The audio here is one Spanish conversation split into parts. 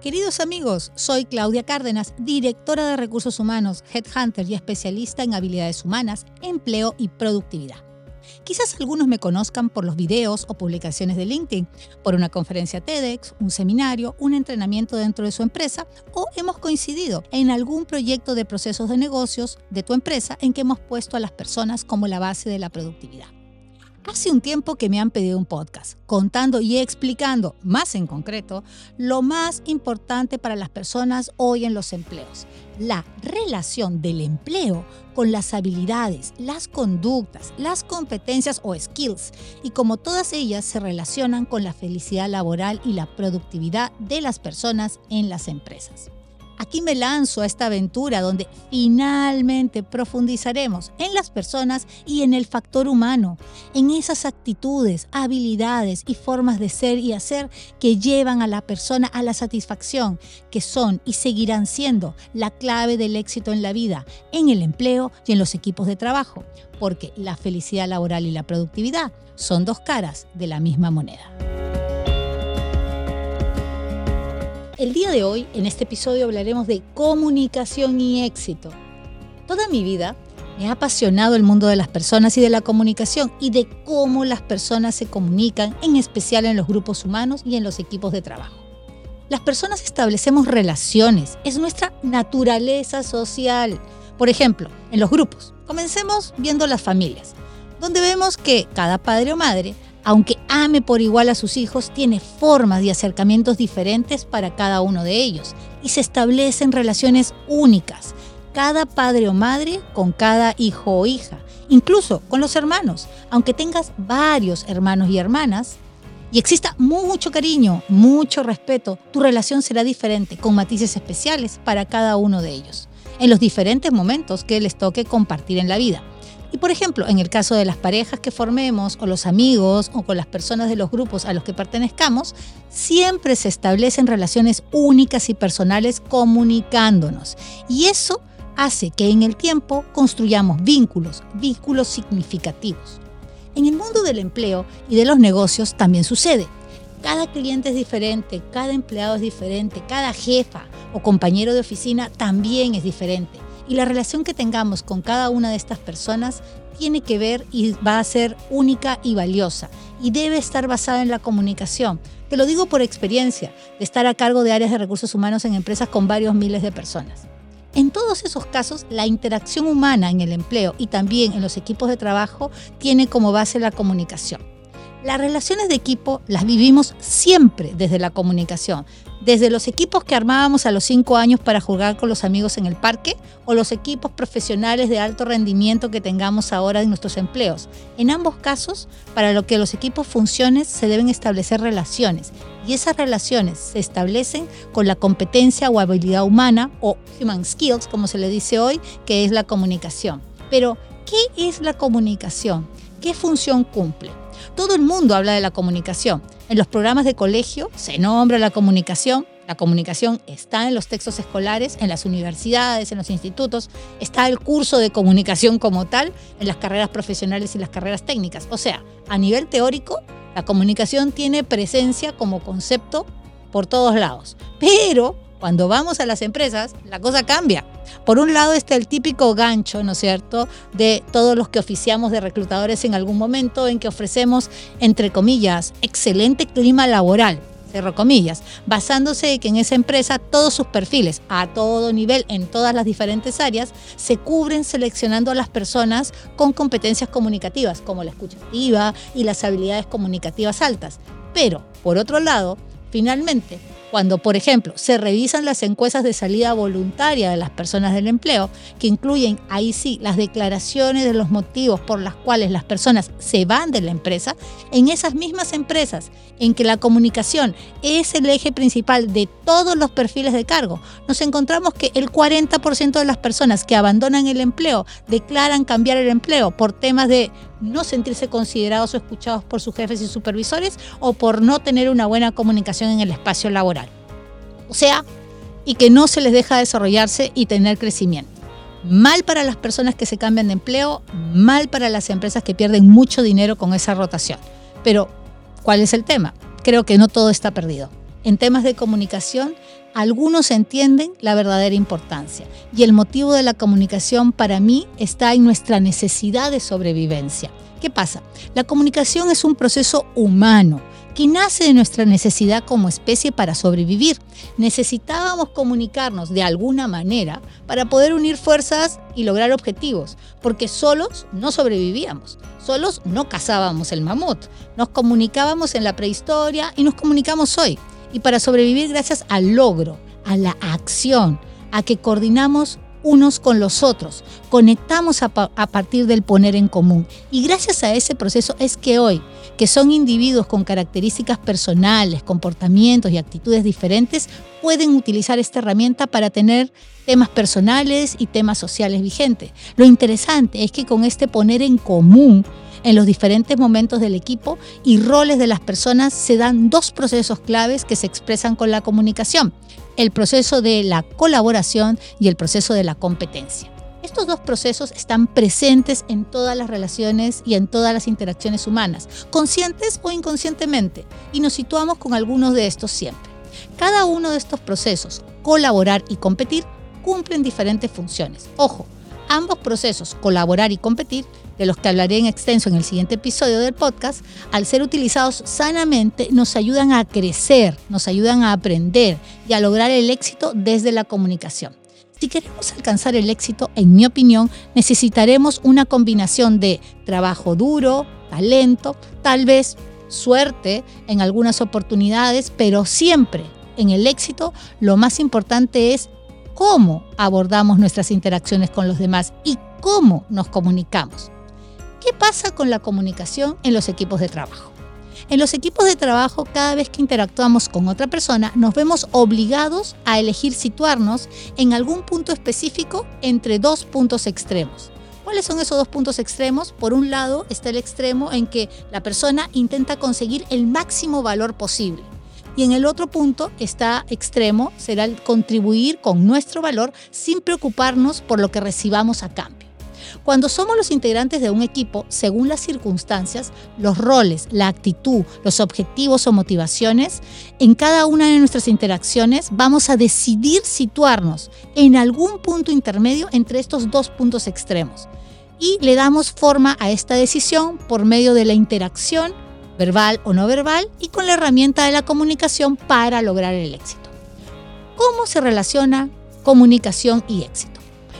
Queridos amigos, soy Claudia Cárdenas, directora de Recursos Humanos, Headhunter y especialista en habilidades humanas, empleo y productividad. Quizás algunos me conozcan por los videos o publicaciones de LinkedIn, por una conferencia TEDx, un seminario, un entrenamiento dentro de su empresa o hemos coincidido en algún proyecto de procesos de negocios de tu empresa en que hemos puesto a las personas como la base de la productividad. Hace un tiempo que me han pedido un podcast contando y explicando, más en concreto, lo más importante para las personas hoy en los empleos, la relación del empleo con las habilidades, las conductas, las competencias o skills y cómo todas ellas se relacionan con la felicidad laboral y la productividad de las personas en las empresas. Aquí me lanzo a esta aventura donde finalmente profundizaremos en las personas y en el factor humano, en esas actitudes, habilidades y formas de ser y hacer que llevan a la persona a la satisfacción, que son y seguirán siendo la clave del éxito en la vida, en el empleo y en los equipos de trabajo, porque la felicidad laboral y la productividad son dos caras de la misma moneda. El día de hoy, en este episodio, hablaremos de comunicación y éxito. Toda mi vida me ha apasionado el mundo de las personas y de la comunicación y de cómo las personas se comunican, en especial en los grupos humanos y en los equipos de trabajo. Las personas establecemos relaciones, es nuestra naturaleza social. Por ejemplo, en los grupos, comencemos viendo las familias, donde vemos que cada padre o madre aunque ame por igual a sus hijos, tiene formas y acercamientos diferentes para cada uno de ellos y se establecen relaciones únicas, cada padre o madre con cada hijo o hija, incluso con los hermanos, aunque tengas varios hermanos y hermanas. Y exista mucho cariño, mucho respeto, tu relación será diferente, con matices especiales para cada uno de ellos, en los diferentes momentos que les toque compartir en la vida. Y por ejemplo, en el caso de las parejas que formemos o los amigos o con las personas de los grupos a los que pertenezcamos, siempre se establecen relaciones únicas y personales comunicándonos. Y eso hace que en el tiempo construyamos vínculos, vínculos significativos. En el mundo del empleo y de los negocios también sucede. Cada cliente es diferente, cada empleado es diferente, cada jefa o compañero de oficina también es diferente y la relación que tengamos con cada una de estas personas tiene que ver y va a ser única y valiosa y debe estar basada en la comunicación. Te lo digo por experiencia de estar a cargo de áreas de recursos humanos en empresas con varios miles de personas. En todos esos casos, la interacción humana en el empleo y también en los equipos de trabajo tiene como base la comunicación. Las relaciones de equipo las vivimos siempre desde la comunicación, desde los equipos que armábamos a los cinco años para jugar con los amigos en el parque o los equipos profesionales de alto rendimiento que tengamos ahora en nuestros empleos. En ambos casos, para lo que los equipos funcionen, se deben establecer relaciones y esas relaciones se establecen con la competencia o habilidad humana o human skills, como se le dice hoy, que es la comunicación. Pero, ¿qué es la comunicación? ¿Qué función cumple? Todo el mundo habla de la comunicación. En los programas de colegio se nombra la comunicación. La comunicación está en los textos escolares, en las universidades, en los institutos. Está el curso de comunicación como tal en las carreras profesionales y las carreras técnicas. O sea, a nivel teórico, la comunicación tiene presencia como concepto por todos lados. Pero cuando vamos a las empresas, la cosa cambia. Por un lado está el típico gancho, ¿no es cierto?, de todos los que oficiamos de reclutadores en algún momento en que ofrecemos, entre comillas, excelente clima laboral, cerro comillas, basándose en que en esa empresa todos sus perfiles, a todo nivel, en todas las diferentes áreas, se cubren seleccionando a las personas con competencias comunicativas, como la escucha activa y las habilidades comunicativas altas. Pero, por otro lado, finalmente, cuando, por ejemplo, se revisan las encuestas de salida voluntaria de las personas del empleo, que incluyen ahí sí las declaraciones de los motivos por los cuales las personas se van de la empresa, en esas mismas empresas en que la comunicación es el eje principal de todos los perfiles de cargo, nos encontramos que el 40% de las personas que abandonan el empleo declaran cambiar el empleo por temas de no sentirse considerados o escuchados por sus jefes y supervisores o por no tener una buena comunicación en el espacio laboral. O sea, y que no se les deja desarrollarse y tener crecimiento. Mal para las personas que se cambian de empleo, mal para las empresas que pierden mucho dinero con esa rotación. Pero, ¿cuál es el tema? Creo que no todo está perdido. En temas de comunicación, algunos entienden la verdadera importancia. Y el motivo de la comunicación para mí está en nuestra necesidad de sobrevivencia. ¿Qué pasa? La comunicación es un proceso humano que nace de nuestra necesidad como especie para sobrevivir. Necesitábamos comunicarnos de alguna manera para poder unir fuerzas y lograr objetivos, porque solos no sobrevivíamos, solos no cazábamos el mamut, nos comunicábamos en la prehistoria y nos comunicamos hoy. Y para sobrevivir gracias al logro, a la acción, a que coordinamos unos con los otros, conectamos a, partir del poner en común. Y gracias a ese proceso es que hoy, que son individuos con características personales, comportamientos y actitudes diferentes, pueden utilizar esta herramienta para tener temas personales y temas sociales vigentes. Lo interesante es que con este poner en común, en los diferentes momentos del equipo y roles de las personas se dan dos procesos claves que se expresan con la comunicación el proceso de la colaboración y el proceso de la competencia. Estos dos procesos están presentes en todas las relaciones y en todas las interacciones humanas, conscientes o inconscientemente, y nos situamos con algunos de estos siempre. Cada uno de estos procesos, colaborar y competir, cumplen diferentes funciones. Ojo, ambos procesos, colaborar y competir, de los que hablaré en extenso en el siguiente episodio del podcast, al ser utilizados sanamente, nos ayudan a crecer, nos ayudan a aprender y a lograr el éxito desde la comunicación. Si queremos alcanzar el éxito, en mi opinión, necesitaremos una combinación de trabajo duro, talento, tal vez suerte en algunas oportunidades, pero siempre en el éxito lo más importante es cómo abordamos nuestras interacciones con los demás y cómo nos comunicamos. ¿Qué pasa con la comunicación en los equipos de trabajo? En los equipos de trabajo, cada vez que interactuamos con otra persona, nos vemos obligados a elegir situarnos en algún punto específico entre dos puntos extremos. ¿Cuáles son esos dos puntos extremos? Por un lado está el extremo en que la persona intenta conseguir el máximo valor posible. Y en el otro punto está extremo, será el contribuir con nuestro valor sin preocuparnos por lo que recibamos a cambio. Cuando somos los integrantes de un equipo, según las circunstancias, los roles, la actitud, los objetivos o motivaciones, en cada una de nuestras interacciones vamos a decidir situarnos en algún punto intermedio entre estos dos puntos extremos. Y le damos forma a esta decisión por medio de la interacción, verbal o no verbal, y con la herramienta de la comunicación para lograr el éxito. ¿Cómo se relaciona comunicación y éxito?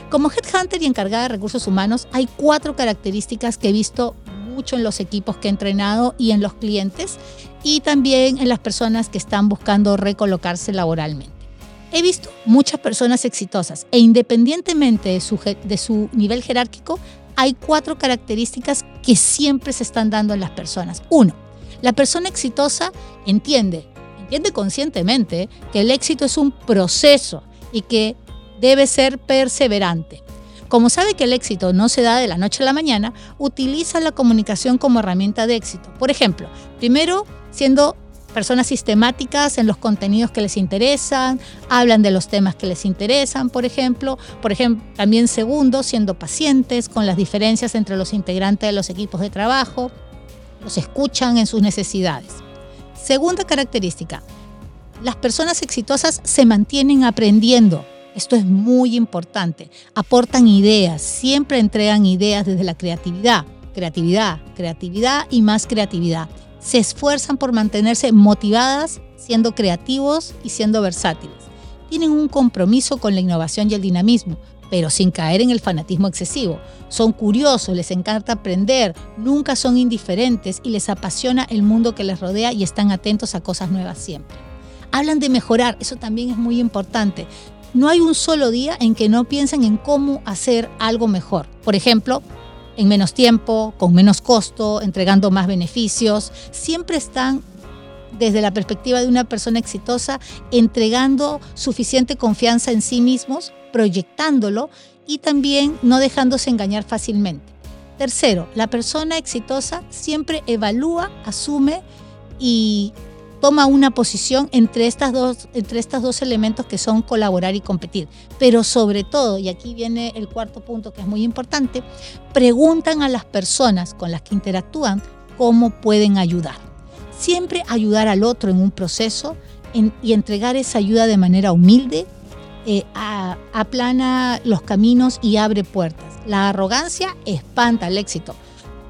Como headhunter y encargada de recursos humanos, hay cuatro características que he visto mucho en los equipos que he entrenado y en los clientes y también en las personas que están buscando recolocarse laboralmente. He visto muchas personas exitosas e independientemente de su, nivel jerárquico, hay cuatro características que siempre se están dando en las personas. Uno, la persona exitosa entiende, entiende conscientemente que el éxito es un proceso y que debe ser perseverante. Como sabe que el éxito no se da de la noche a la mañana, utiliza la comunicación como herramienta de éxito. Por ejemplo, primero siendo personas sistemáticas en los contenidos que les interesan, hablan de los temas que les interesan, por ejemplo. También segundo, siendo pacientes con las diferencias entre los integrantes de los equipos de trabajo, los escuchan en sus necesidades. Segunda característica, las personas exitosas se mantienen aprendiendo esto es muy importante. Aportan ideas, siempre entregan ideas desde la creatividad, creatividad, creatividad y más creatividad. Se esfuerzan por mantenerse motivadas, siendo creativos y siendo versátiles. Tienen un compromiso con la innovación y el dinamismo, pero sin caer en el fanatismo excesivo. Son curiosos, les encanta aprender, nunca son indiferentes y les apasiona el mundo que les rodea y están atentos a cosas nuevas siempre. Hablan de mejorar, eso también es muy importante. No hay un solo día en que no piensen en cómo hacer algo mejor. Por ejemplo, en menos tiempo, con menos costo, entregando más beneficios. Siempre están desde la perspectiva de una persona exitosa, entregando suficiente confianza en sí mismos, proyectándolo y también no dejándose engañar fácilmente. Tercero, la persona exitosa siempre evalúa, asume y toma una posición entre, estas dos, entre estos dos elementos que son colaborar y competir. Pero sobre todo, y aquí viene el cuarto punto que es muy importante, preguntan a las personas con las que interactúan cómo pueden ayudar. Siempre ayudar al otro en un proceso y entregar esa ayuda de manera humilde eh, aplana los caminos y abre puertas. La arrogancia espanta el éxito.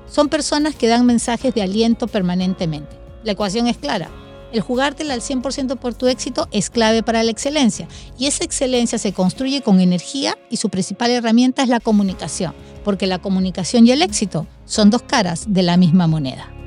Son personas que dan mensajes de aliento permanentemente. La ecuación es clara. El jugártela al 100% por tu éxito es clave para la excelencia y esa excelencia se construye con energía y su principal herramienta es la comunicación, porque la comunicación y el éxito son dos caras de la misma moneda.